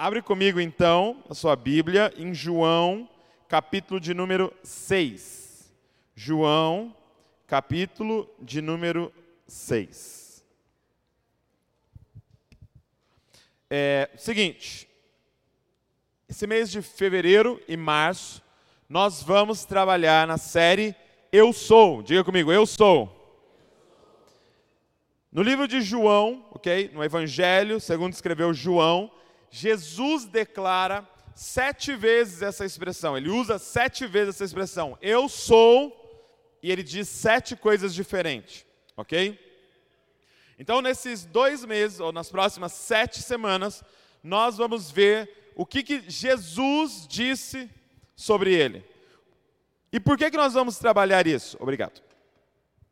Abre comigo então a sua Bíblia em João, capítulo de número 6. João, capítulo de número 6. É seguinte, esse mês de fevereiro e março, nós vamos trabalhar na série Eu Sou. Diga comigo, Eu Sou. No livro de João, ok? No Evangelho, segundo escreveu João, Jesus declara sete vezes essa expressão. Ele usa sete vezes essa expressão. Eu sou, e ele diz sete coisas diferentes, ok? Então, nesses dois meses, ou nas próximas sete semanas, nós vamos ver o que, que Jesus disse sobre ele. E por que, que nós vamos trabalhar isso? Obrigado.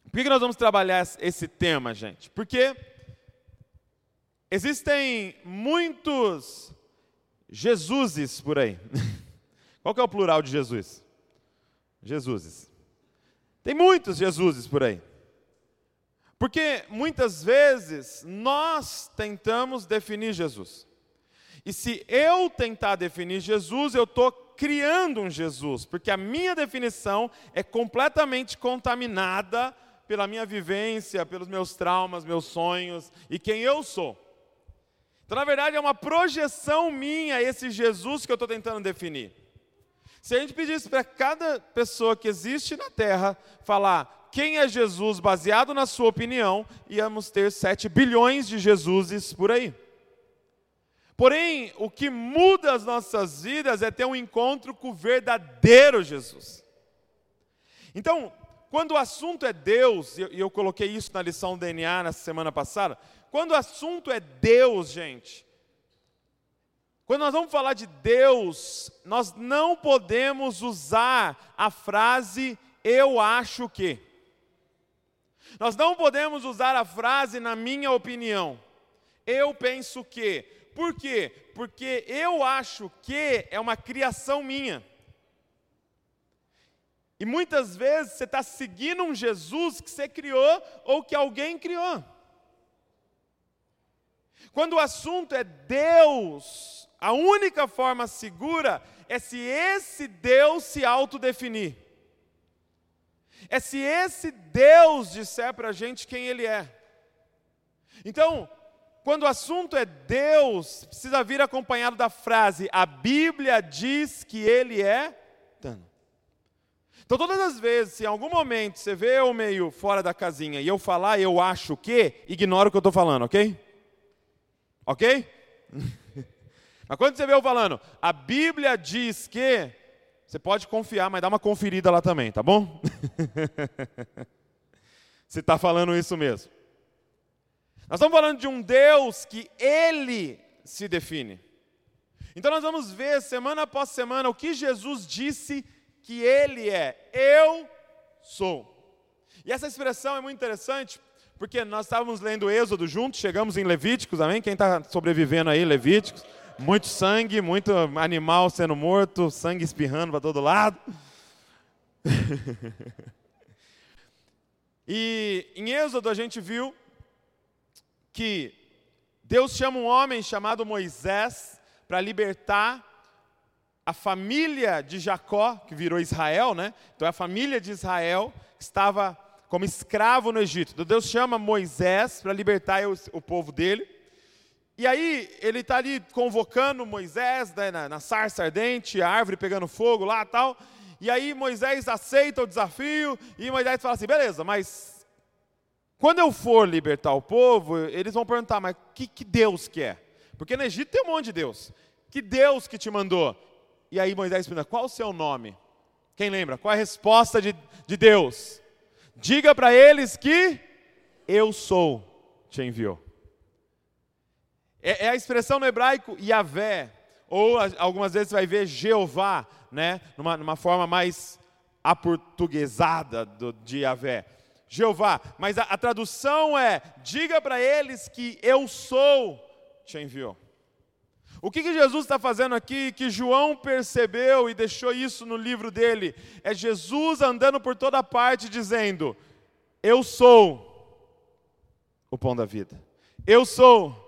Por que, que nós vamos trabalhar esse tema, gente? Porque existem muitos Jesuses por aí. Qual que é o plural de Jesus? Jesuses. Tem muitos Jesuses por aí. Porque muitas vezes nós tentamos definir Jesus. E se eu tentar definir Jesus, eu estou criando um Jesus, porque a minha definição é completamente contaminada pela minha vivência, pelos meus traumas, meus sonhos e quem eu sou. Então, na verdade, é uma projeção minha esse Jesus que eu estou tentando definir. Se a gente pedisse para cada pessoa que existe na Terra falar quem é Jesus baseado na sua opinião, íamos ter 7 bilhões de Jesuses por aí. Porém, o que muda as nossas vidas é ter um encontro com o verdadeiro Jesus. Então, quando o assunto é Deus, e eu, coloquei isso na lição DNA na semana passada, quando o assunto é Deus, gente, quando nós vamos falar de Deus, nós não podemos usar a frase eu acho que. Nós não podemos usar a frase na minha opinião. Eu penso que. Por quê? Porque eu acho que é uma criação minha. E muitas vezes você está seguindo um Jesus que você criou ou que alguém criou. Quando o assunto é Deus, a única forma segura é se esse Deus se autodefinir. É se esse Deus disser para a gente quem Ele é. Então, quando o assunto é Deus, precisa vir acompanhado da frase: a Bíblia diz que Ele é. Então, todas as vezes, se em algum momento você vê eu meio fora da casinha e eu falar eu acho que, ignora o que eu estou falando, ok? Ok? mas quando você vê eu falando, a Bíblia diz que, você pode confiar, mas dá uma conferida lá também, tá bom? se está falando isso mesmo. Nós estamos falando de um Deus que Ele se define. Então nós vamos ver semana após semana o que Jesus disse que Ele é. Eu sou. E essa expressão é muito interessante, porque nós estávamos lendo Êxodo juntos, chegamos em Levíticos, amém? Quem está sobrevivendo aí, Levíticos? Muito sangue, muito animal sendo morto, sangue espirrando para todo lado. e em Êxodo a gente viu que Deus chama um homem chamado Moisés para libertar a família de Jacó, que virou Israel, né? Então é a família de Israel estava como escravo no Egito. Então Deus chama Moisés para libertar o, povo dele. E aí ele está ali convocando Moisés né, na, na sarça ardente, a árvore pegando fogo lá tal. E aí Moisés aceita o desafio e Moisés fala assim: beleza, mas quando eu for libertar o povo, eles vão perguntar, mas que, que Deus que é? Porque no Egito tem um monte de Deus. Que Deus que te mandou? E aí Moisés pergunta, qual o seu nome? Quem lembra? Qual a resposta de, de Deus? Diga para eles que eu sou te enviou. É, é, a expressão no hebraico Yahvé, ou algumas vezes você vai ver Jeová, né? numa, numa forma mais aportuguesada do, de Yahvé. Jeová, mas a, a tradução é: diga para eles que eu sou, te enviou. O que, que Jesus está fazendo aqui, que João percebeu e deixou isso no livro dele? É Jesus andando por toda parte dizendo: Eu sou o pão da vida, eu sou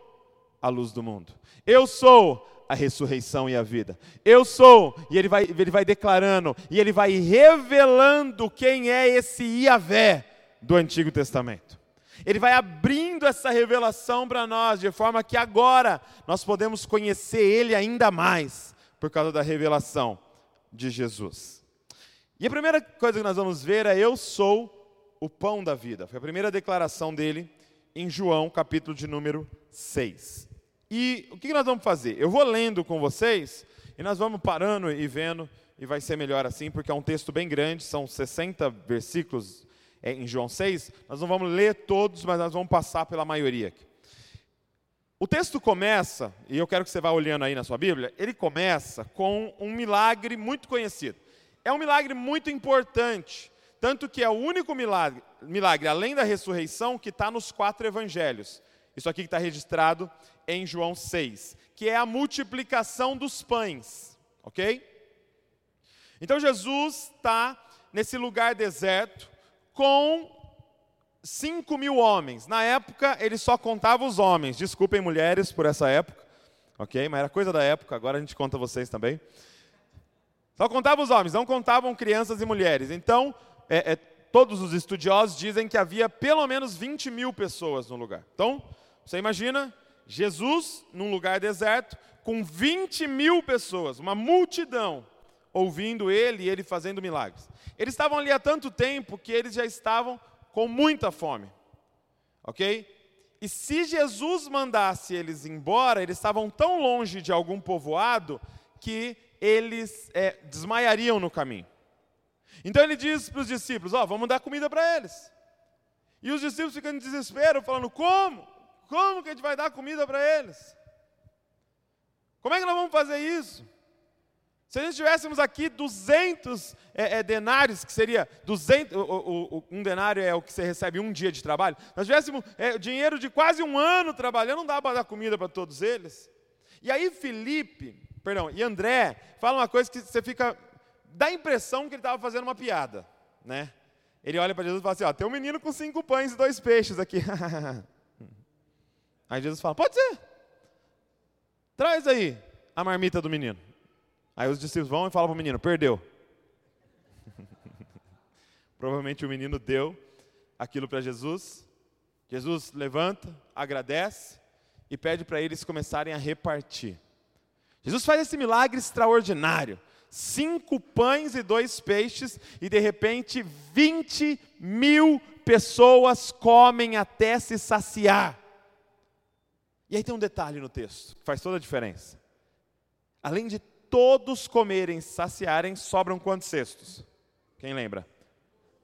a luz do mundo, eu sou a ressurreição e a vida. Eu sou, e ele vai, ele vai declarando, e ele vai revelando quem é esse Iavé do Antigo Testamento. Ele vai abrindo essa revelação para nós, de forma que agora nós podemos conhecer Ele ainda mais, por causa da revelação de Jesus. E a primeira coisa que nós vamos ver é: Eu sou o pão da vida. Foi a primeira declaração dele em João, capítulo de número 6. E o que nós vamos fazer? Eu vou lendo com vocês e nós vamos parando e vendo, e vai ser melhor assim, porque é um texto bem grande, são 60 versículos é, em João 6. Nós não vamos ler todos, mas nós vamos passar pela maioria aqui. O texto começa, e eu quero que você vá olhando aí na sua Bíblia, ele começa com um milagre muito conhecido. É um milagre muito importante, tanto que é o único milagre, milagre além da ressurreição, que está nos quatro evangelhos. Isso aqui que está registrado em João 6, que é a multiplicação dos pães, ok? Então Jesus está nesse lugar deserto com 5 mil homens. Na época, ele só contava os homens. Desculpem, mulheres, por essa época. Ok? Mas era coisa da época, agora a gente conta vocês também. Só contava os homens, não contavam crianças e mulheres. Então, é, é, todos os estudiosos dizem que havia pelo menos 20 mil pessoas no lugar. Então, você imagina Jesus num lugar deserto, com 20 mil pessoas, uma multidão, ouvindo ele e ele fazendo milagres. Eles estavam ali há tanto tempo que eles já estavam com muita fome. Ok? E se Jesus mandasse eles embora, eles estavam tão longe de algum povoado que eles é, desmaiariam no caminho. Então ele diz para os discípulos: Ó, oh, vamos dar comida para eles. E os discípulos ficam em desespero, falando: Como? Como que a gente vai dar comida para eles? Como é que nós vamos fazer isso? Se a gente tivéssemos aqui 200 é, é, denários, que seria 200, o, o, o, um denário é o que você recebe um dia de trabalho, nós tivéssemos é, dinheiro de quase um ano trabalhando, não dá para dar comida para todos eles. E aí Felipe, perdão, e André falam uma coisa que você fica, dá a impressão que ele estava fazendo uma piada, né? Ele olha para Jesus e fala assim, ó, tem um menino com cinco pães e dois peixes aqui. aí Jesus fala, pode ser, traz aí a marmita do menino. Aí os discípulos vão e falam para o menino: perdeu. Provavelmente o menino deu aquilo para Jesus. Jesus levanta, agradece e pede para eles começarem a repartir. Jesus faz esse milagre extraordinário. Cinco pães e dois peixes, e de repente 20 mil pessoas comem até se saciar. E aí tem um detalhe no texto que faz toda a diferença. Além de todos comerem, saciarem, sobram quantos cestos? Quem lembra?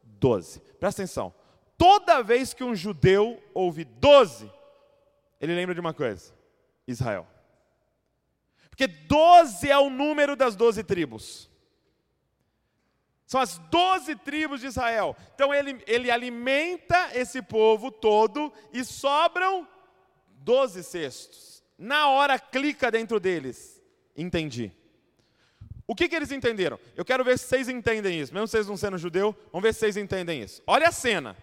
Doze. Presta atenção. Toda vez que um judeu ouve doze, ele lembra de uma coisa: Israel. Porque doze é o número das doze tribos. São as doze tribos de Israel. Então ele, ele alimenta esse povo todo e sobram doze cestos. Na hora clica dentro deles. Entendi. O que, que eles entenderam? Eu quero ver se vocês entendem isso, mesmo vocês não sendo judeu, vamos ver se vocês entendem isso. Olha a cena: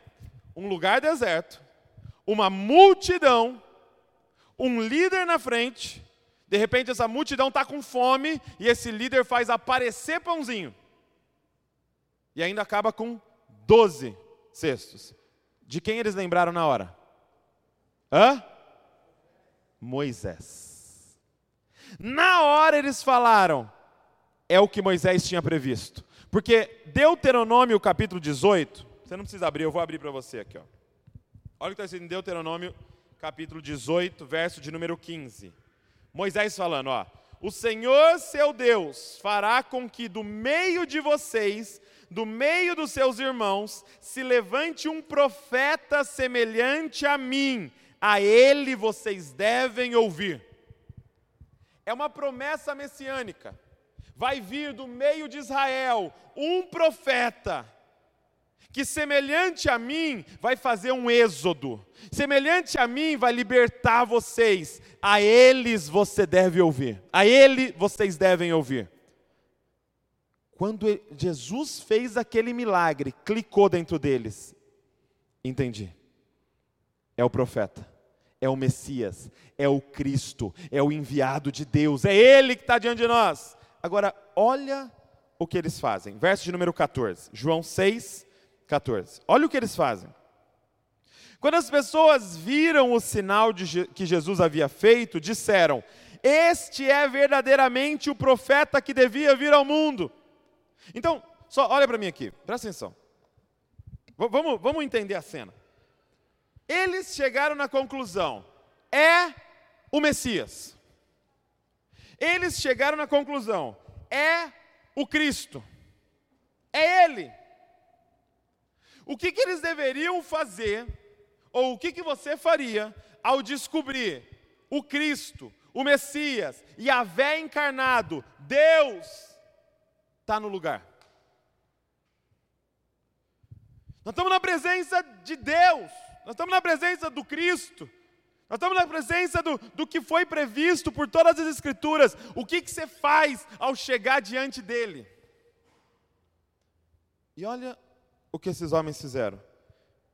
um lugar deserto, uma multidão, um líder na frente, de repente essa multidão está com fome e esse líder faz aparecer pãozinho. E ainda acaba com 12 cestos. De quem eles lembraram na hora? Hã? Moisés. Na hora eles falaram: é o que Moisés tinha previsto. Porque Deuteronômio capítulo 18, você não precisa abrir, eu vou abrir para você aqui. Ó. Olha o que está escrito em Deuteronômio capítulo 18, verso de número 15. Moisés falando, ó. O Senhor seu Deus fará com que do meio de vocês, do meio dos seus irmãos, se levante um profeta semelhante a mim. A ele vocês devem ouvir. É uma promessa messiânica vai vir do meio de Israel um profeta que semelhante a mim vai fazer um êxodo, semelhante a mim vai libertar vocês. A eles você deve ouvir. A ele vocês devem ouvir. Quando Jesus fez aquele milagre, clicou dentro deles. Entendi. É o profeta. é o Messias, é o Cristo, é o enviado de Deus, é Ele que está diante de nós. Agora, olha o que eles fazem. Verso de número 14, João 6, 14. Olha o que eles fazem. Quando as pessoas viram o sinal de, que Jesus havia feito, disseram: Este é verdadeiramente o profeta que devia vir ao mundo. Então, só olha para mim aqui, presta atenção. V vamos, vamos entender a cena. Eles chegaram na conclusão: é o Messias. Eles chegaram na conclusão: é o Cristo. É Ele. O que, que eles deveriam fazer, ou o que, que você faria, ao descobrir o Cristo, o Messias, e a vé encarnado, Deus, está no lugar? Nós estamos na presença de Deus, nós estamos na presença do Cristo, nós estamos na presença do, do que foi previsto por todas as Escrituras. O que, que você faz ao chegar diante dele? E olha o que esses homens fizeram.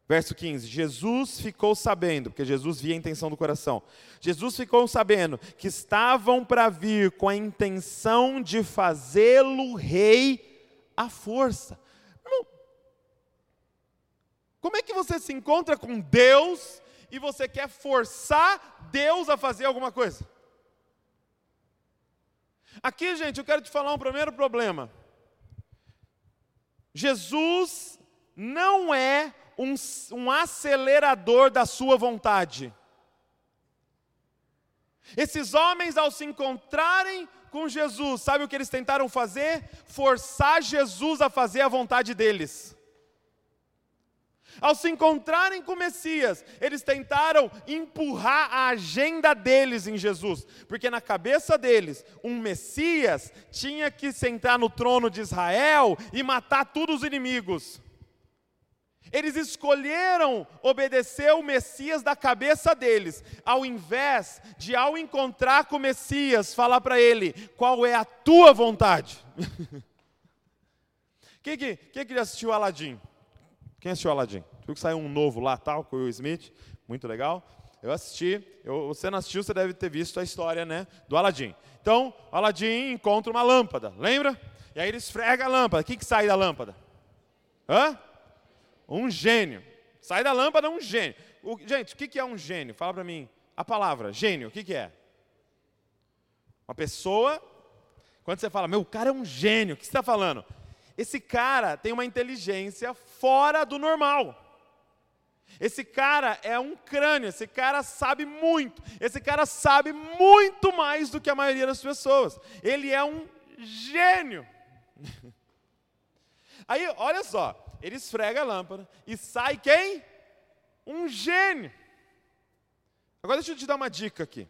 Verso 15: Jesus ficou sabendo, porque Jesus via a intenção do coração. Jesus ficou sabendo que estavam para vir com a intenção de fazê-lo rei à força. Como é que você se encontra com Deus e você quer forçar Deus a fazer alguma coisa? Aqui, gente, eu quero te falar um primeiro problema. Jesus não é um, um acelerador da sua vontade. Esses homens, ao se encontrarem com Jesus, sabe o que eles tentaram fazer? Forçar Jesus a fazer a vontade deles. Ao se encontrarem com o Messias, eles tentaram empurrar a agenda deles em Jesus, porque na cabeça deles, um Messias tinha que sentar no trono de Israel e matar todos os inimigos. Eles escolheram obedecer o Messias da cabeça deles, ao invés de, ao encontrar com o Messias, falar para ele: qual é a tua vontade? Quem que, que, que já assistiu Aladim? Quem assistiu Aladdin? Viu que saiu um novo lá, tal, com o Will Smith, muito legal. Eu assisti, eu, você não assistiu, você deve ter visto a história, né, do Aladdin. Então, Aladdin encontra uma lâmpada, lembra? E aí ele esfrega a lâmpada. O que, que sai da lâmpada? Hã? Um gênio. Sai da lâmpada um gênio. O, gente, o que, que é um gênio? Fala para mim. A palavra, gênio, o que, que é? Uma pessoa, quando você fala, meu, o cara é um gênio, o que você está falando? Esse cara tem uma inteligência fora do normal. Esse cara é um crânio, esse cara sabe muito, esse cara sabe muito mais do que a maioria das pessoas. Ele é um gênio. Aí, olha só, ele esfrega a lâmpada e sai quem? Um gênio. Agora deixa eu te dar uma dica aqui.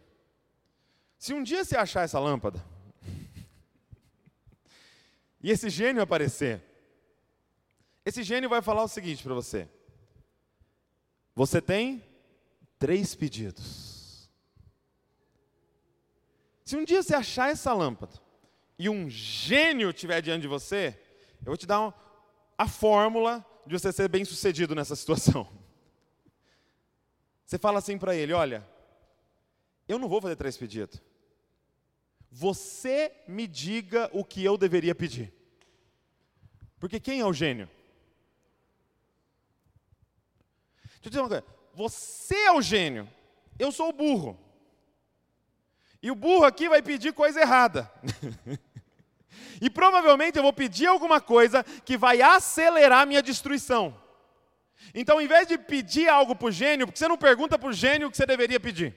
Se um dia você achar essa lâmpada, e esse gênio aparecer, esse gênio vai falar o seguinte para você: você tem três pedidos. Se um dia você achar essa lâmpada e um gênio estiver diante de você, eu vou te dar a fórmula de você ser bem sucedido nessa situação. Você fala assim para ele: olha, eu não vou fazer três pedidos. Você me diga o que eu deveria pedir. Porque quem é o gênio? Deixa eu dizer uma coisa. Você é o gênio. Eu sou o burro. E o burro aqui vai pedir coisa errada. e provavelmente eu vou pedir alguma coisa que vai acelerar minha destruição. Então, em vez de pedir algo para o gênio, porque você não pergunta para o gênio o que você deveria pedir?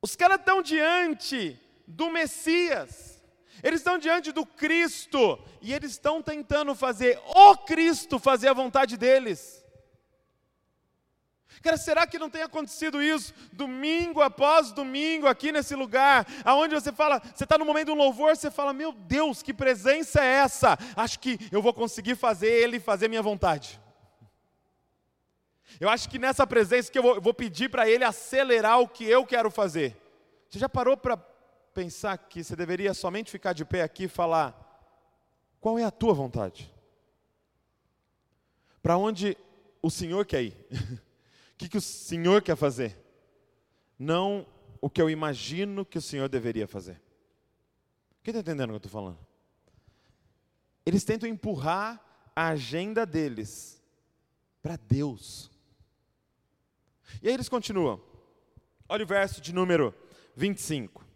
Os caras estão diante do Messias, eles estão diante do Cristo, e eles estão tentando fazer o Cristo fazer a vontade deles. Cara, será que não tem acontecido isso domingo após domingo aqui nesse lugar, aonde você fala, você está no momento do louvor, você fala, meu Deus, que presença é essa? Acho que eu vou conseguir fazer ele fazer minha vontade. Eu acho que nessa presença que eu vou, eu vou pedir para Ele acelerar o que eu quero fazer. Você já parou para pensar que você deveria somente ficar de pé aqui e falar: qual é a tua vontade? Para onde o Senhor quer ir? que, que o Senhor quer fazer, não o que eu imagino que o Senhor deveria fazer. Quem está entendendo o que eu estou falando? Eles tentam empurrar a agenda deles para Deus. E aí eles continuam. Olha o verso de número 25.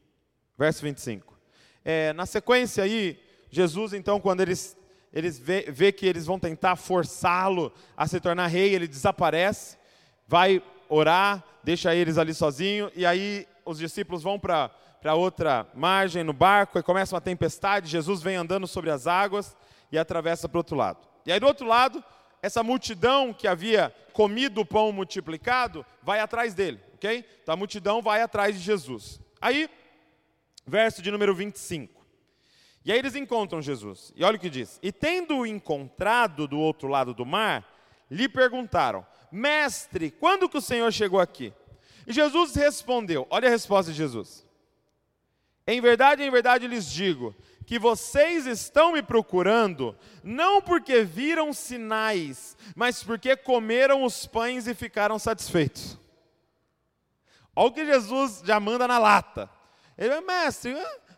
Verso 25. É, na sequência aí, Jesus, então, quando eles, eles vê, vê que eles vão tentar forçá-lo a se tornar rei, ele desaparece, vai orar, deixa eles ali sozinho, e aí os discípulos vão para outra margem no barco, e começa uma tempestade, Jesus vem andando sobre as águas e atravessa para o outro lado. E aí do outro lado, essa multidão que havia comido o pão multiplicado vai atrás dele, ok? Então a multidão vai atrás de Jesus. Aí, verso de número 25. E aí eles encontram Jesus. E olha o que diz: E tendo-o encontrado do outro lado do mar, lhe perguntaram: Mestre, quando que o Senhor chegou aqui? E Jesus respondeu: Olha a resposta de Jesus. Em verdade, em verdade lhes digo que vocês estão me procurando, não porque viram sinais, mas porque comeram os pães e ficaram satisfeitos. Olha o que Jesus já manda na lata. Ele vai, mestre,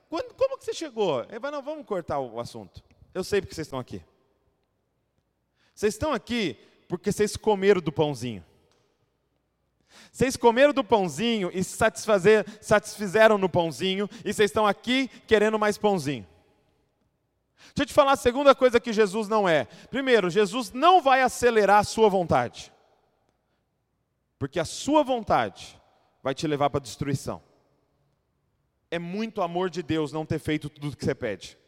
como que você chegou? Ele vai, não, vamos cortar o assunto. Eu sei porque vocês estão aqui. Vocês estão aqui porque vocês comeram do pãozinho. Vocês comeram do pãozinho e se satisfazer, satisfizeram no pãozinho, e vocês estão aqui querendo mais pãozinho. Deixa eu te falar a segunda coisa que Jesus não é. Primeiro, Jesus não vai acelerar a sua vontade. Porque a sua vontade vai te levar para a destruição. É muito amor de Deus não ter feito tudo o que você pede.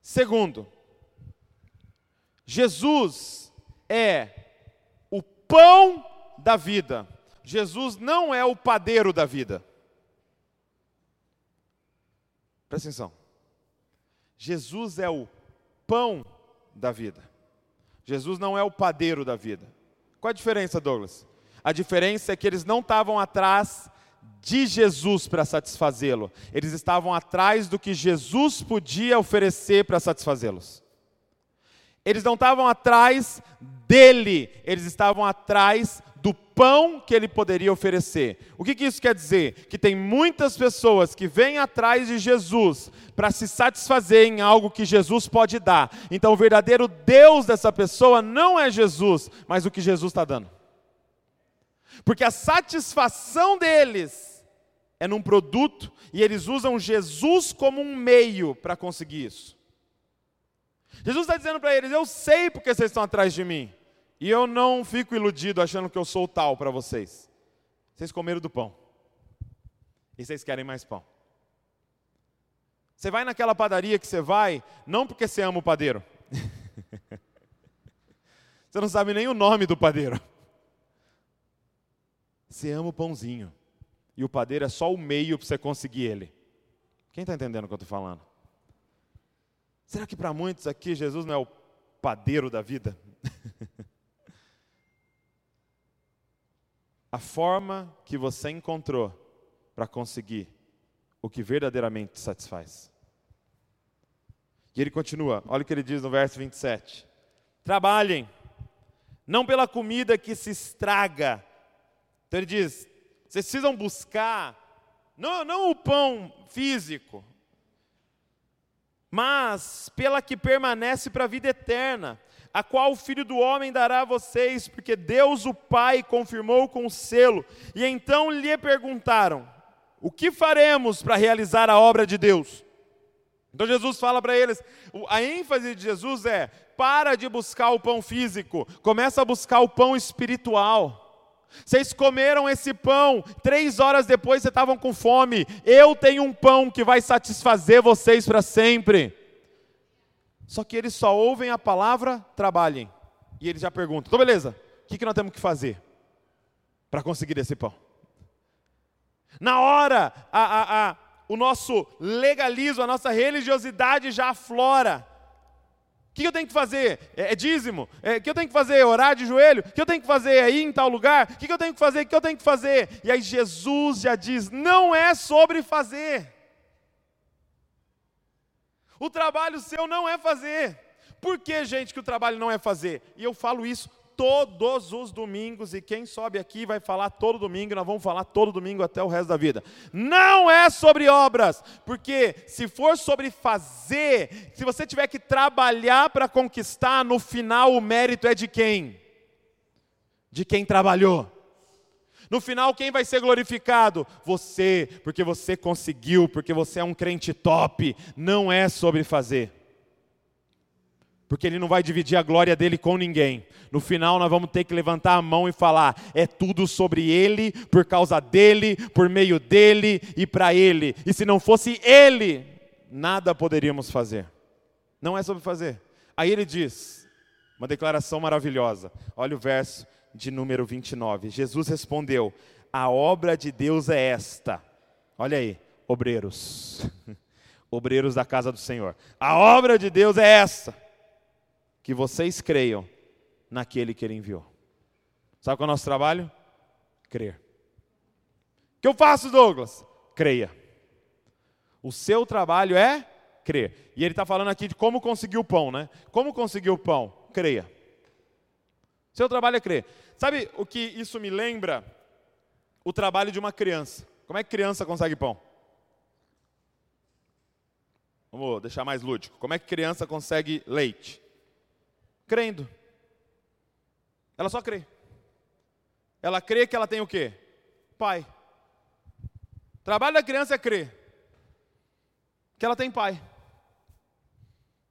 Segundo, Jesus é o pão da vida. Jesus não é o padeiro da vida. Presta atenção. Jesus é o pão da vida. Jesus não é o padeiro da vida. Qual a diferença, Douglas? A diferença é que eles não estavam atrás de Jesus para satisfazê-lo, eles estavam atrás do que Jesus podia oferecer para satisfazê-los. Eles não estavam atrás dele, eles estavam atrás do pão que ele poderia oferecer. O que, que isso quer dizer? Que tem muitas pessoas que vêm atrás de Jesus para se satisfazer em algo que Jesus pode dar. Então, o verdadeiro Deus dessa pessoa não é Jesus, mas o que Jesus está dando. Porque a satisfação deles é num produto e eles usam Jesus como um meio para conseguir isso. Jesus está dizendo para eles: Eu sei porque vocês estão atrás de mim. E eu não fico iludido achando que eu sou tal para vocês. Vocês comeram do pão. E vocês querem mais pão. Você vai naquela padaria que você vai, não porque você ama o padeiro. você não sabe nem o nome do padeiro. Você ama o pãozinho. E o padeiro é só o meio para você conseguir ele. Quem está entendendo o que eu estou falando? Será que para muitos aqui Jesus não é o padeiro da vida? a forma que você encontrou para conseguir o que verdadeiramente te satisfaz. E ele continua, olha o que ele diz no verso 27. Trabalhem, não pela comida que se estraga. Então ele diz: vocês precisam buscar, não, não o pão físico, mas pela que permanece para a vida eterna a qual o Filho do Homem dará a vocês, porque Deus o Pai confirmou com o selo. E então lhe perguntaram: O que faremos para realizar a obra de Deus? Então Jesus fala para eles, a ênfase de Jesus é: para de buscar o pão físico, começa a buscar o pão espiritual. Vocês comeram esse pão, três horas depois vocês estavam com fome. Eu tenho um pão que vai satisfazer vocês para sempre. Só que eles só ouvem a palavra trabalhem. E eles já perguntam: então beleza, o que, nós temos que fazer para conseguir esse pão? Na hora, a, a, a, o nosso legalismo, a nossa religiosidade já aflora. O que eu tenho que fazer? É, é dízimo? É, o que eu tenho que fazer? Orar de joelho? O que eu tenho que fazer? Ir em tal lugar? O que eu tenho que fazer? O que eu tenho que fazer? E aí Jesus já diz: não é sobre fazer. O trabalho seu não é fazer. Por que, gente, que o trabalho não é fazer? E eu falo isso todos os domingos, e quem sobe aqui vai falar todo domingo, nós vamos falar todo domingo até o resto da vida. Não é sobre obras, porque se for sobre fazer, se você tiver que trabalhar para conquistar, no final o mérito é de quem? De quem trabalhou. No final, quem vai ser glorificado? Você, porque você conseguiu, porque você é um crente top. Não é sobre fazer porque ele não vai dividir a glória dele com ninguém. No final, nós vamos ter que levantar a mão e falar: é tudo sobre ele, por causa dele, por meio dele e para ele. E se não fosse ele, nada poderíamos fazer. Não é sobre fazer. Aí ele diz, uma declaração maravilhosa. Olha o verso de número 29. Jesus respondeu: A obra de Deus é esta. Olha aí, obreiros. obreiros da casa do Senhor. A obra de Deus é essa que vocês creiam naquele que ele enviou. Sabe qual é o nosso trabalho? Crer. O que eu faço, Douglas? Creia. O seu trabalho é crer. E ele está falando aqui de como conseguir o pão, né? Como conseguir o pão? Creia. Seu trabalho é crer. Sabe o que isso me lembra? O trabalho de uma criança. Como é que criança consegue pão? Vamos deixar mais lúdico. Como é que criança consegue leite? Crendo. Ela só crê. Ela crê que ela tem o quê? Pai. Trabalho da criança é crer que ela tem pai.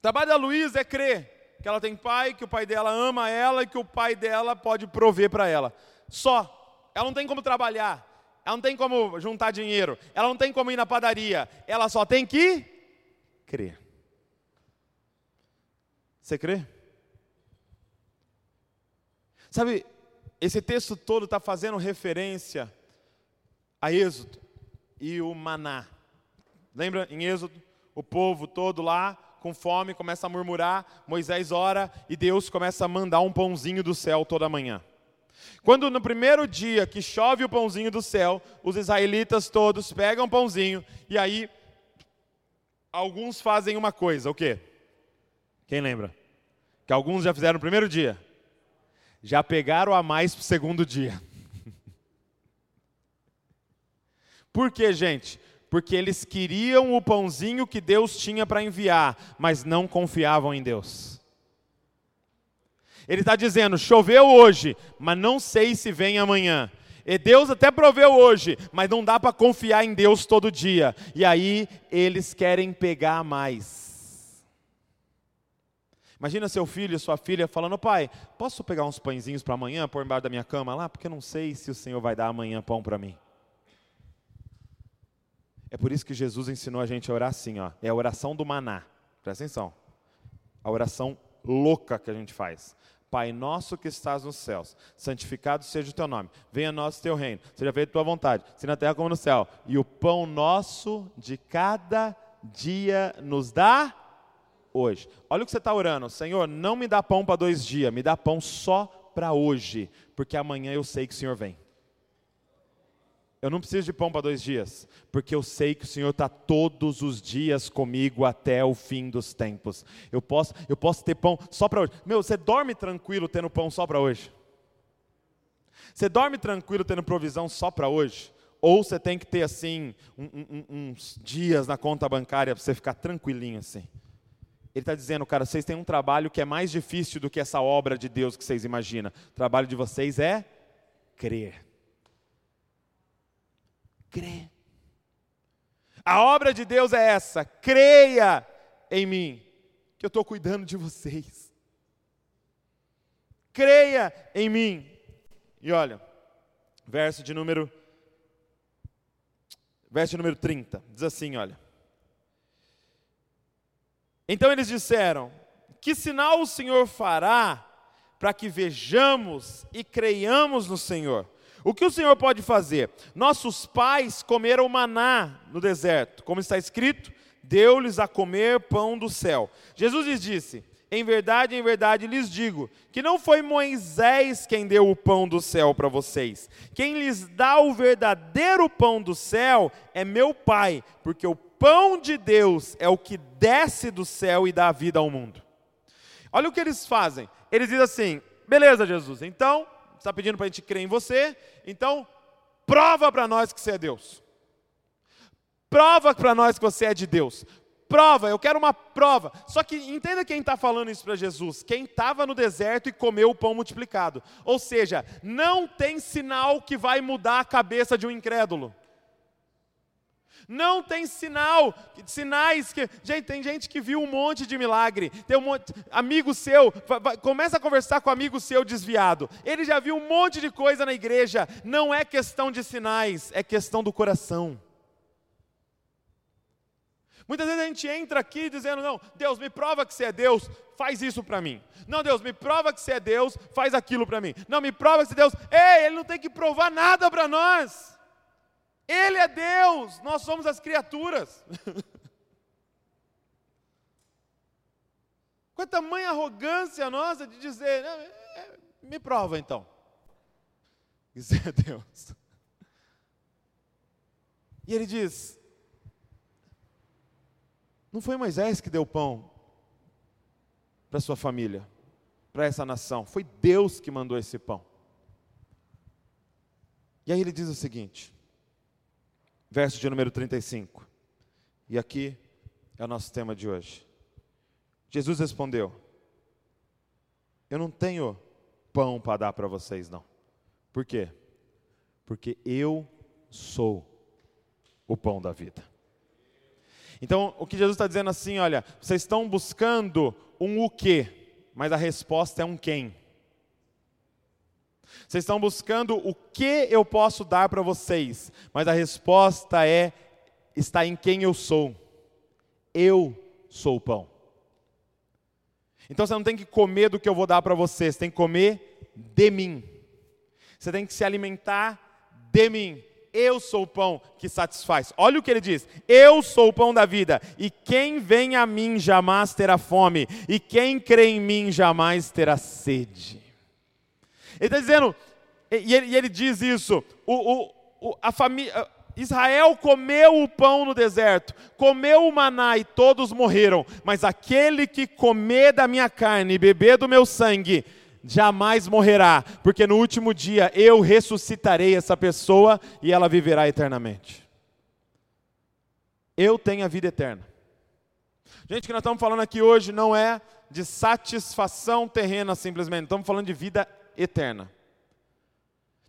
Trabalho da Luísa é crer que ela tem pai, que o pai dela ama ela e que o pai dela pode prover para ela. Só. Ela não tem como trabalhar. Ela não tem como juntar dinheiro. Ela não tem como ir na padaria. Ela só tem que crer. Você crê? Sabe, esse texto todo está fazendo referência a Êxodo e o maná. Lembra em Êxodo? O povo todo lá, com fome, começa a murmurar. Moisés ora e Deus começa a mandar um pãozinho do céu toda manhã. Quando no primeiro dia que chove o pãozinho do céu, os israelitas todos pegam o pãozinho e aí alguns fazem uma coisa, o quê? Quem lembra? Que alguns já fizeram no primeiro dia já pegaram a mais para o segundo dia. Por quê, gente? Porque eles queriam o pãozinho que Deus tinha para enviar, mas não confiavam em Deus. Ele está dizendo: choveu hoje, mas não sei se vem amanhã. E Deus até proveu hoje, mas não dá para confiar em Deus todo dia. E aí eles querem pegar mais. Imagina seu filho e sua filha falando, pai, posso pegar uns pãezinhos para amanhã, pôr embaixo da minha cama lá? Porque eu não sei se o Senhor vai dar amanhã pão para mim. É por isso que Jesus ensinou a gente a orar assim, ó. É a oração do maná. Presta atenção. A oração louca que a gente faz. Pai nosso que estás nos céus, santificado seja o teu nome. Venha a nós teu reino. Seja feita tua vontade, se na terra como no céu. E o pão nosso de cada dia nos dá hoje. Olha o que você está orando, Senhor, não me dá pão para dois dias, me dá pão só para hoje, porque amanhã eu sei que o Senhor vem. Eu não preciso de pão para dois dias, porque eu sei que o Senhor está todos os dias comigo até o fim dos tempos. Eu posso, eu posso ter pão só para hoje. Meu, você dorme tranquilo tendo pão só para hoje? Você dorme tranquilo tendo provisão só para hoje? Ou você tem que ter assim um, um, uns dias na conta bancária para você ficar tranquilinho assim? Ele está dizendo, cara, vocês têm um trabalho que é mais difícil do que essa obra de Deus que vocês imaginam. O trabalho de vocês é crer. Crer. A obra de Deus é essa: creia em mim, que eu estou cuidando de vocês. Creia em mim. E olha, verso de número. Verso de número 30, diz assim: olha. Então eles disseram: Que sinal o Senhor fará para que vejamos e creiamos no Senhor? O que o Senhor pode fazer? Nossos pais comeram maná no deserto, como está escrito: deu-lhes a comer pão do céu. Jesus lhes disse: Em verdade, em verdade lhes digo, que não foi Moisés quem deu o pão do céu para vocês. Quem lhes dá o verdadeiro pão do céu é meu Pai, porque o pão de Deus é o que desce do céu e dá vida ao mundo. Olha o que eles fazem. Eles dizem assim: beleza, Jesus, então, está pedindo para a gente crer em você, então, prova para nós que você é Deus. Prova para nós que você é de Deus. Prova, eu quero uma prova. Só que entenda quem está falando isso para Jesus: quem estava no deserto e comeu o pão multiplicado. Ou seja, não tem sinal que vai mudar a cabeça de um incrédulo. Não tem sinal, sinais que. Gente, tem gente que viu um monte de milagre. Tem um monte, amigo seu, começa a conversar com amigo seu desviado. Ele já viu um monte de coisa na igreja. Não é questão de sinais, é questão do coração. Muitas vezes a gente entra aqui dizendo: Não, Deus, me prova que você é Deus, faz isso para mim. Não, Deus, me prova que você é Deus, faz aquilo para mim. Não, me prova que você é Deus. Ei, Ele não tem que provar nada para nós. Ele é Deus, nós somos as criaturas. Com a tamanha arrogância nossa de dizer: é, Me prova então. Isso é Deus. E ele diz: não foi Moisés que deu pão para sua família, para essa nação. Foi Deus que mandou esse pão. E aí ele diz o seguinte, verso de número 35. E aqui é o nosso tema de hoje. Jesus respondeu: Eu não tenho pão para dar para vocês, não. Por quê? Porque eu sou o pão da vida. Então, o que Jesus está dizendo assim, olha, vocês estão buscando um o quê, mas a resposta é um quem. Vocês estão buscando o que eu posso dar para vocês, mas a resposta é está em quem eu sou. Eu sou o pão. Então você não tem que comer do que eu vou dar para você, você tem que comer de mim. Você tem que se alimentar de mim. Eu sou o pão que satisfaz. Olha o que ele diz: Eu sou o pão da vida, e quem vem a mim jamais terá fome, e quem crê em mim jamais terá sede. Ele está dizendo, e ele, e ele, diz isso: o, o, a família. Israel comeu o pão no deserto, comeu o maná e todos morreram, mas aquele que comer da minha carne e beber do meu sangue, jamais morrerá, porque no último dia eu ressuscitarei essa pessoa e ela viverá eternamente. Eu tenho a vida eterna. Gente, o que nós estamos falando aqui hoje não é de satisfação terrena simplesmente, estamos falando de vida eterna.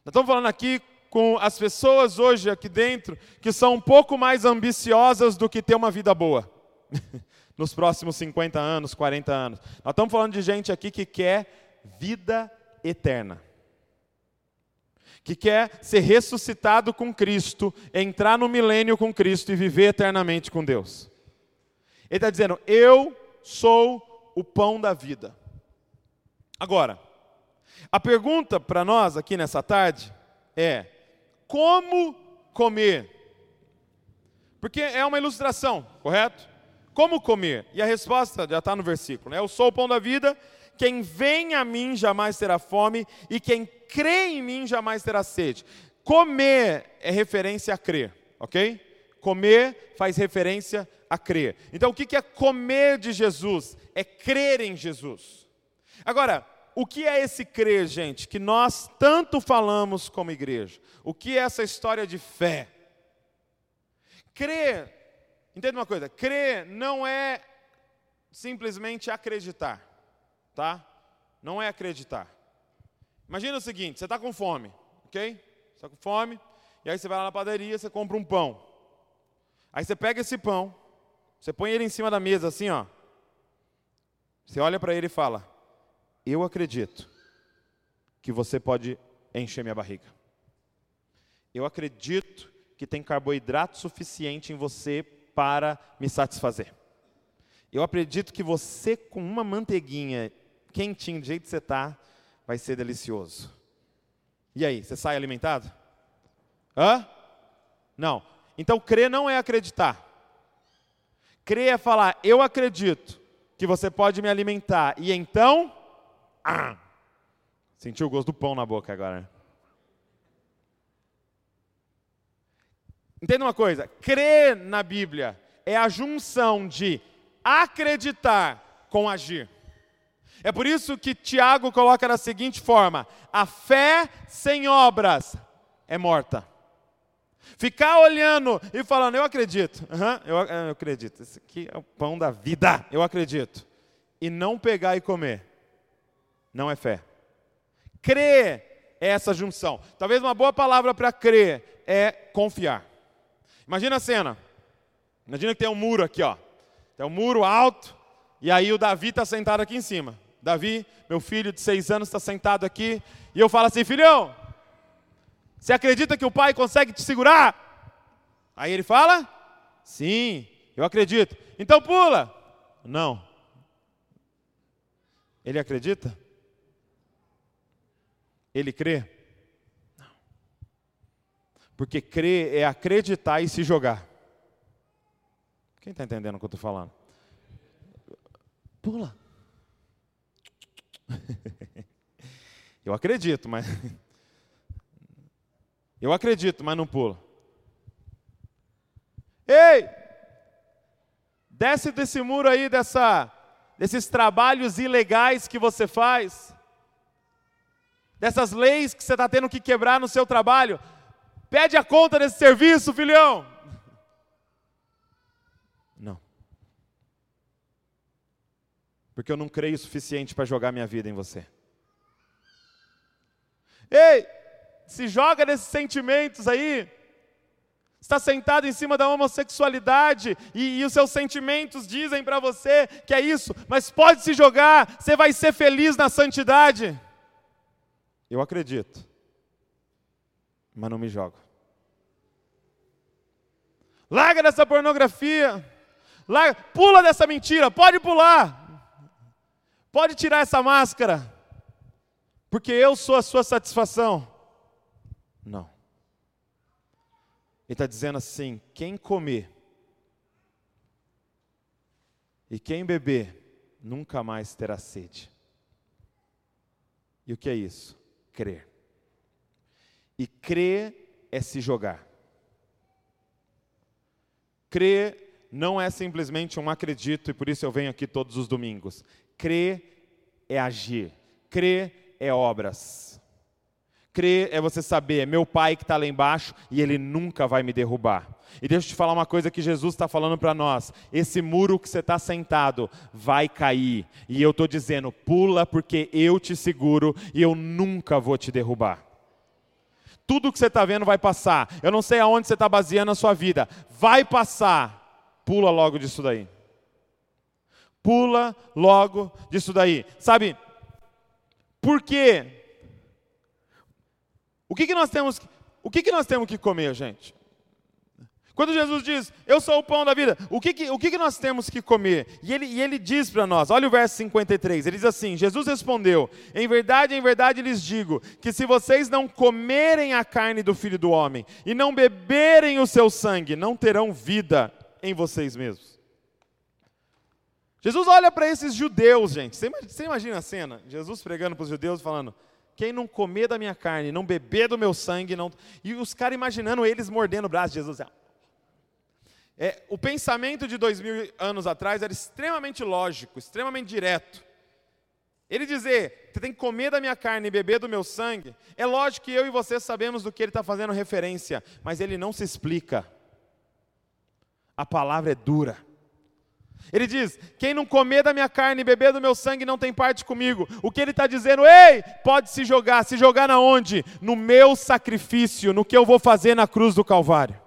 Nós estamos falando aqui com as pessoas hoje aqui dentro que são um pouco mais ambiciosas do que ter uma vida boa. Nos próximos 50 anos, 40 anos. Nós estamos falando de gente aqui que quer vida eterna. Que quer ser ressuscitado com Cristo, entrar no milênio com Cristo e viver eternamente com Deus. Ele está dizendo: Eu sou o pão da vida. Agora, a pergunta para nós aqui nessa tarde é: como comer? Porque é uma ilustração, correto? Como comer? E a resposta já está no versículo. Né? Eu sou o pão da vida quem vem a mim jamais terá fome, e quem crê em mim jamais terá sede. Comer é referência a crer, ok? Comer faz referência a crer. Então, o que é comer de Jesus? É crer em Jesus. Agora, o que é esse crer, gente, que nós tanto falamos como igreja? O que é essa história de fé? Crer, entenda uma coisa: crer não é simplesmente acreditar tá? Não é acreditar. Imagina o seguinte: você está com fome, ok? Você está com fome, e aí você vai lá na padaria, você compra um pão. Aí você pega esse pão, você põe ele em cima da mesa assim, ó. Você olha para ele e fala: Eu acredito que você pode encher minha barriga. Eu acredito que tem carboidrato suficiente em você para me satisfazer. Eu acredito que você, com uma manteiguinha quentinho, do jeito que você está, vai ser delicioso. E aí, você sai alimentado? Hã? Não. Então, crer não é acreditar. Crer é falar, eu acredito que você pode me alimentar. E então. Ah, sentiu o gosto do pão na boca agora. Né? Entenda uma coisa: crer na Bíblia é a junção de acreditar com agir. É por isso que Tiago coloca da seguinte forma: a fé sem obras é morta. Ficar olhando e falando, eu acredito, uhum, eu, eu acredito, esse aqui é o pão da vida, eu acredito. E não pegar e comer, não é fé. Crer é essa junção. Talvez uma boa palavra para crer é confiar. Imagina a cena. Imagina que tem um muro aqui, ó. Tem um muro alto, e aí o Davi está sentado aqui em cima. Davi, meu filho de seis anos, está sentado aqui, e eu falo assim, filhão, você acredita que o pai consegue te segurar? Aí ele fala, sim, eu acredito. Então pula. Não. Ele acredita? Ele crê? Não. Porque crer é acreditar e se jogar. Quem está entendendo o que eu estou falando? Pula. Eu acredito, mas. Eu acredito, mas não pula. Ei! Desce desse muro aí, dessa, desses trabalhos ilegais que você faz, dessas leis que você está tendo que quebrar no seu trabalho. Pede a conta desse serviço, filhão. Não. Porque eu não creio o suficiente para jogar minha vida em você. Ei, se joga nesses sentimentos aí. Está sentado em cima da homossexualidade e, e os seus sentimentos dizem para você que é isso, mas pode se jogar, você vai ser feliz na santidade. Eu acredito, mas não me jogo. Larga dessa pornografia, larga, pula dessa mentira, pode pular, pode tirar essa máscara porque eu sou a sua satisfação. Não. Ele está dizendo assim: quem comer e quem beber nunca mais terá sede. E o que é isso? Crer. E crer é se jogar. Crer não é simplesmente um acredito e por isso eu venho aqui todos os domingos. Crer é agir. Crer é obras. Crer é você saber, é meu pai que está lá embaixo e ele nunca vai me derrubar. E deixa eu te falar uma coisa que Jesus está falando para nós: esse muro que você está sentado vai cair. E eu estou dizendo, pula porque eu te seguro e eu nunca vou te derrubar. Tudo que você está vendo vai passar. Eu não sei aonde você está baseando a sua vida. Vai passar. Pula logo disso daí. Pula logo disso daí. Sabe, por quê? O que, que nós temos, o que, que nós temos que comer, gente? Quando Jesus diz, eu sou o pão da vida, o que, que, o que, que nós temos que comer? E ele, e ele diz para nós, olha o verso 53, ele diz assim: Jesus respondeu: Em verdade, em verdade lhes digo, que se vocês não comerem a carne do filho do homem e não beberem o seu sangue, não terão vida em vocês mesmos. Jesus olha para esses judeus, gente. Você imagina a cena? Jesus pregando para os judeus falando: quem não comer da minha carne, não beber do meu sangue, não. E os caras imaginando eles mordendo o braço de Jesus. É, o pensamento de dois mil anos atrás era extremamente lógico, extremamente direto. Ele dizer, você tem que comer da minha carne e beber do meu sangue, é lógico que eu e você sabemos do que ele está fazendo referência, mas ele não se explica. A palavra é dura. Ele diz: Quem não comer da minha carne e beber do meu sangue não tem parte comigo. O que ele está dizendo? Ei, pode se jogar. Se jogar na onde? No meu sacrifício, no que eu vou fazer na cruz do Calvário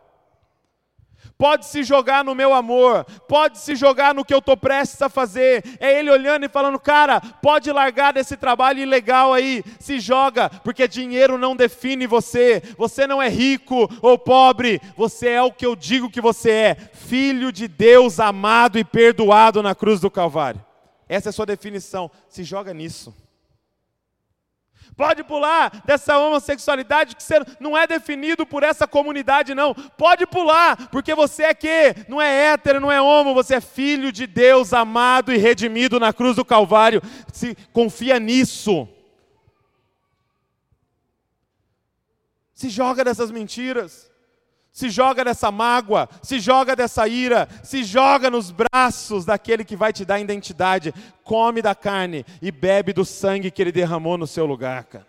pode se jogar no meu amor, pode se jogar no que eu estou prestes a fazer. É Ele olhando e falando, cara, pode largar desse trabalho ilegal aí, se joga, porque dinheiro não define você. Você não é rico ou pobre, você é o que eu digo que você é: filho de Deus amado e perdoado na cruz do Calvário. Essa é a sua definição. Se joga nisso. Pode pular dessa homossexualidade que você não é definido por essa comunidade, não. Pode pular, porque você é que? Não é hétero, não é homo, você é filho de Deus, amado e redimido na cruz do Calvário. Se confia nisso. Se joga dessas mentiras. Se joga dessa mágoa, se joga dessa ira, se joga nos braços daquele que vai te dar identidade. Come da carne e bebe do sangue que ele derramou no seu lugar, cara.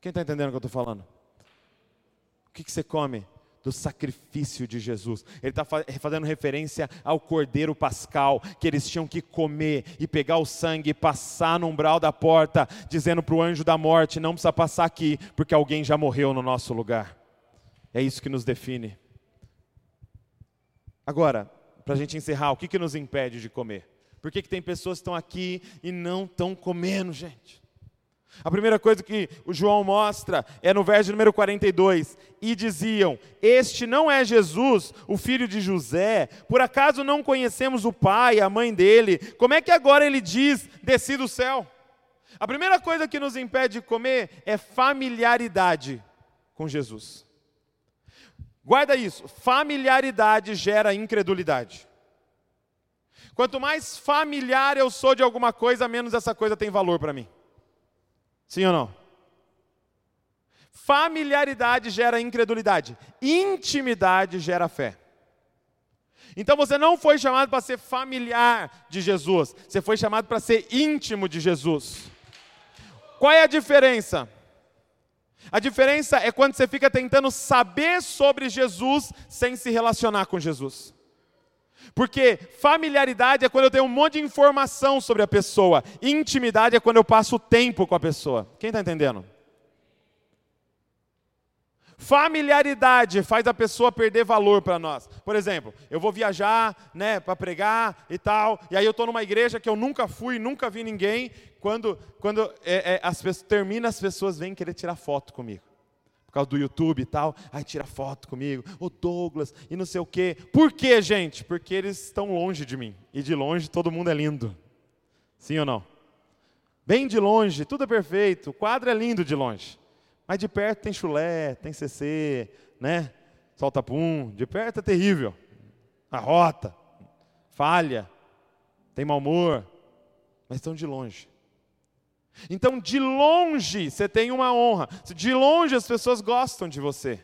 Quem está entendendo o que eu estou falando? O que, que você come? do sacrifício de Jesus. Ele está fazendo referência ao cordeiro pascal, que eles tinham que comer e pegar o sangue e passar no umbral da porta, dizendo para o anjo da morte: não precisa passar aqui, porque alguém já morreu no nosso lugar. É isso que nos define. Agora, para a gente encerrar, o que, que nos impede de comer? Por que, que tem pessoas que estão aqui e não estão comendo, gente? A primeira coisa que o João mostra é no verso número 42. E diziam: Este não é Jesus, o filho de José? Por acaso não conhecemos o pai, a mãe dele? Como é que agora ele diz: Desci do céu? A primeira coisa que nos impede de comer é familiaridade com Jesus. Guarda isso: familiaridade gera incredulidade. Quanto mais familiar eu sou de alguma coisa, menos essa coisa tem valor para mim. Sim ou não? Familiaridade gera incredulidade, intimidade gera fé. Então você não foi chamado para ser familiar de Jesus, você foi chamado para ser íntimo de Jesus. Qual é a diferença? A diferença é quando você fica tentando saber sobre Jesus sem se relacionar com Jesus. Porque familiaridade é quando eu tenho um monte de informação sobre a pessoa, intimidade é quando eu passo tempo com a pessoa. Quem está entendendo? Familiaridade faz a pessoa perder valor para nós. Por exemplo, eu vou viajar, né, para pregar e tal, e aí eu estou numa igreja que eu nunca fui, nunca vi ninguém. Quando, quando é, é, as pessoas, termina, as pessoas vêm querer tirar foto comigo causa do YouTube e tal, aí tira foto comigo, o Douglas e não sei o quê. Por quê, gente? Porque eles estão longe de mim. E de longe todo mundo é lindo. Sim ou não? Bem de longe, tudo é perfeito, o quadro é lindo de longe. Mas de perto tem chulé, tem CC, né? Solta pum, de perto é terrível. Arrota, falha, tem mau humor, mas estão de longe. Então, de longe, você tem uma honra. De longe, as pessoas gostam de você.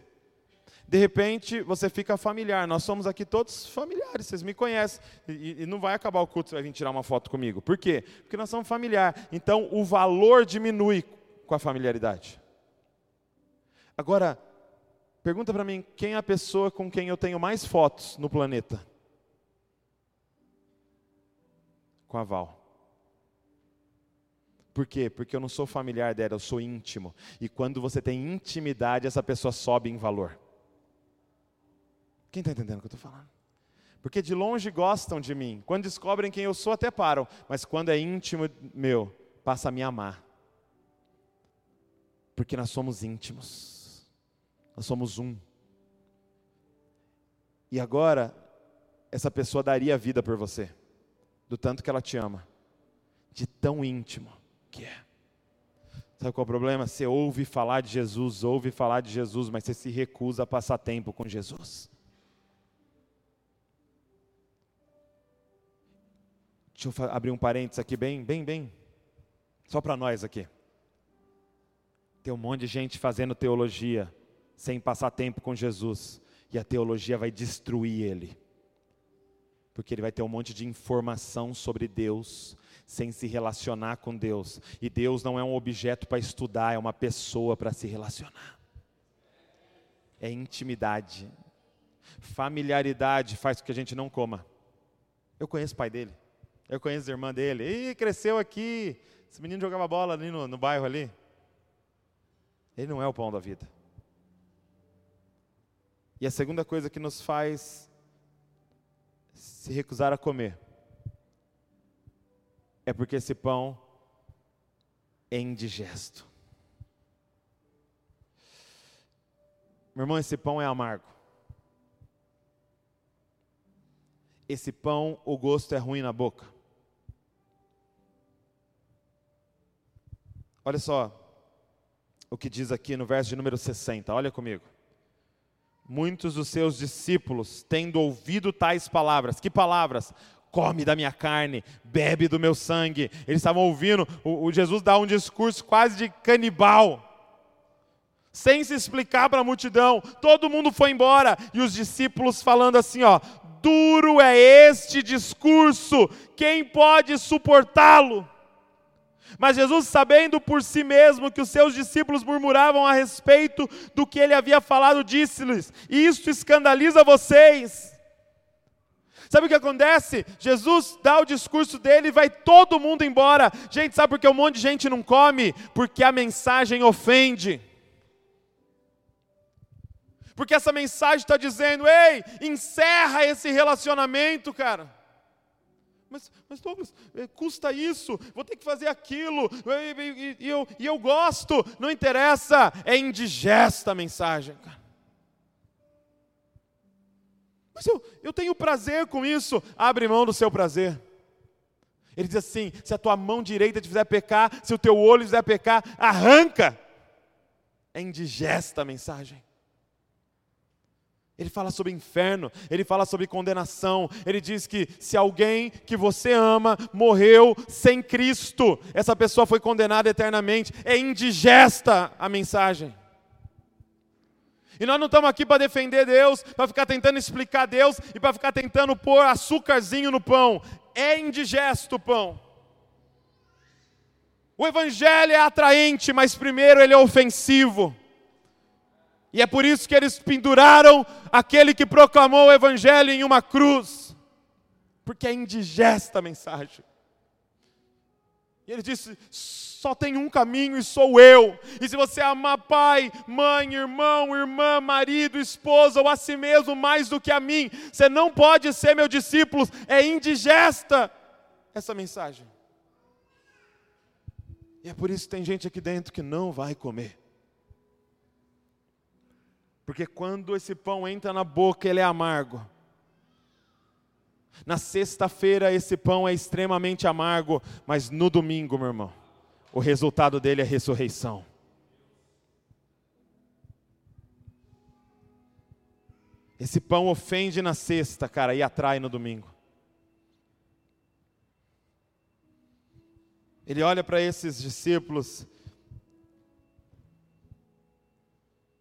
De repente, você fica familiar. Nós somos aqui todos familiares, vocês me conhecem. E, e não vai acabar o culto, você vai vir tirar uma foto comigo. Por quê? Porque nós somos familiar. Então, o valor diminui com a familiaridade. Agora, pergunta para mim, quem é a pessoa com quem eu tenho mais fotos no planeta? Com a Val. Por quê? Porque eu não sou familiar dela, eu sou íntimo. E quando você tem intimidade, essa pessoa sobe em valor. Quem está entendendo o que eu estou falando? Porque de longe gostam de mim. Quando descobrem quem eu sou, até param. Mas quando é íntimo meu, passa a me amar. Porque nós somos íntimos. Nós somos um. E agora, essa pessoa daria vida por você. Do tanto que ela te ama. De tão íntimo que é. Sabe qual é o problema? Você ouve falar de Jesus, ouve falar de Jesus, mas você se recusa a passar tempo com Jesus. Deixa eu abrir um parênteses aqui, bem, bem, bem. Só para nós aqui. Tem um monte de gente fazendo teologia sem passar tempo com Jesus. E a teologia vai destruir ele. Porque ele vai ter um monte de informação sobre Deus, sem se relacionar com Deus. E Deus não é um objeto para estudar, é uma pessoa para se relacionar. É intimidade. Familiaridade faz com que a gente não coma. Eu conheço o pai dele. Eu conheço a irmã dele. Ih, cresceu aqui. Esse menino jogava bola ali no, no bairro ali. Ele não é o pão da vida. E a segunda coisa que nos faz se recusar a comer é porque esse pão é indigesto. Meu irmão, esse pão é amargo. Esse pão, o gosto é ruim na boca. Olha só o que diz aqui no verso de número 60, olha comigo. Muitos dos seus discípulos, tendo ouvido tais palavras, que palavras? Come da minha carne, bebe do meu sangue. Eles estavam ouvindo, o, o Jesus dá um discurso quase de canibal. sem se explicar para a multidão. Todo mundo foi embora e os discípulos falando assim, ó: "Duro é este discurso, quem pode suportá-lo?" Mas Jesus, sabendo por si mesmo que os seus discípulos murmuravam a respeito do que ele havia falado, disse-lhes: Isto escandaliza vocês. Sabe o que acontece? Jesus dá o discurso dele e vai todo mundo embora. Gente, sabe por que um monte de gente não come? Porque a mensagem ofende. Porque essa mensagem está dizendo: ei, encerra esse relacionamento, cara. Mas, mas Douglas, eh, custa isso, vou ter que fazer aquilo, e, e, e, eu, e eu gosto, não interessa, é indigesta a mensagem, cara. Mas eu, eu tenho prazer com isso, abre mão do seu prazer. Ele diz assim: se a tua mão direita te fizer pecar, se o teu olho te fizer pecar, arranca. É indigesta a mensagem. Ele fala sobre inferno, ele fala sobre condenação, ele diz que se alguém que você ama morreu sem Cristo, essa pessoa foi condenada eternamente. É indigesta a mensagem. E nós não estamos aqui para defender Deus, para ficar tentando explicar Deus e para ficar tentando pôr açúcarzinho no pão. É indigesto o pão. O Evangelho é atraente, mas primeiro ele é ofensivo. E é por isso que eles penduraram aquele que proclamou o Evangelho em uma cruz, porque é indigesta a mensagem. E ele disse: só tem um caminho e sou eu. E se você amar pai, mãe, irmão, irmã, marido, esposa ou a si mesmo mais do que a mim, você não pode ser meu discípulo. É indigesta essa mensagem. E é por isso que tem gente aqui dentro que não vai comer. Porque quando esse pão entra na boca, ele é amargo. Na sexta-feira, esse pão é extremamente amargo, mas no domingo, meu irmão, o resultado dele é ressurreição. Esse pão ofende na sexta, cara, e atrai no domingo. Ele olha para esses discípulos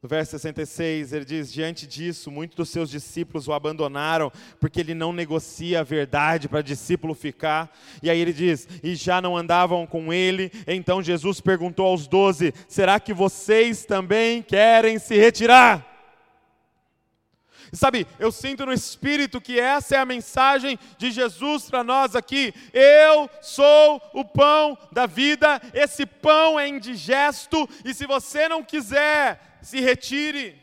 No verso 66, ele diz: Diante disso, muitos dos seus discípulos o abandonaram, porque ele não negocia a verdade para discípulo ficar. E aí ele diz: E já não andavam com ele. Então Jesus perguntou aos doze: Será que vocês também querem se retirar? E sabe, eu sinto no espírito que essa é a mensagem de Jesus para nós aqui. Eu sou o pão da vida, esse pão é indigesto, e se você não quiser se retire.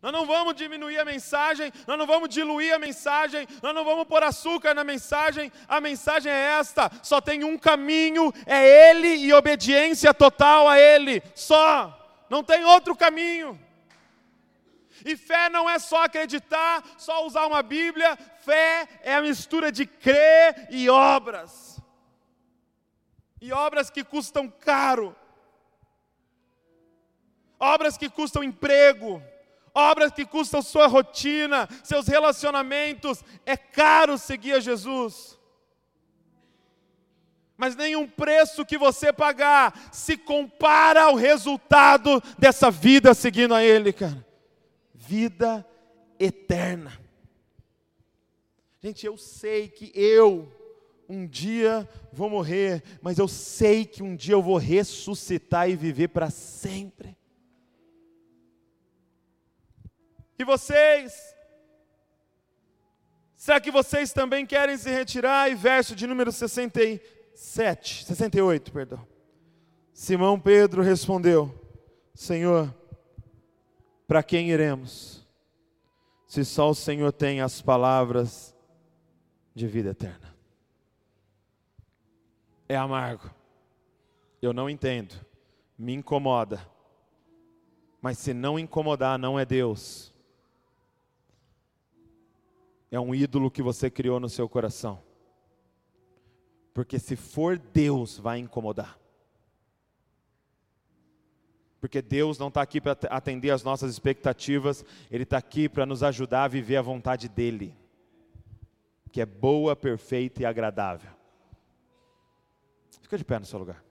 Nós não vamos diminuir a mensagem, nós não vamos diluir a mensagem, nós não vamos pôr açúcar na mensagem. A mensagem é esta: só tem um caminho, é Ele e obediência total a Ele, só. Não tem outro caminho. E fé não é só acreditar, só usar uma Bíblia, fé é a mistura de crer e obras. E obras que custam caro obras que custam emprego, obras que custam sua rotina, seus relacionamentos. É caro seguir a Jesus. Mas nenhum preço que você pagar se compara ao resultado dessa vida seguindo a Ele, cara. Vida eterna. Gente, eu sei que eu um dia vou morrer, mas eu sei que um dia eu vou ressuscitar e viver para sempre. E vocês? Será que vocês também querem se retirar? E verso de número 67, 68, perdão. Simão Pedro respondeu: Senhor, para quem iremos? Se só o Senhor tem as palavras de vida eterna. É amargo. Eu não entendo. Me incomoda. Mas se não incomodar, não é Deus é um ídolo que você criou no seu coração. Porque se for Deus, vai incomodar. Porque Deus não está aqui para atender as nossas expectativas, Ele está aqui para nos ajudar a viver a vontade dEle, que é boa, perfeita e agradável. Fica de pé no seu lugar.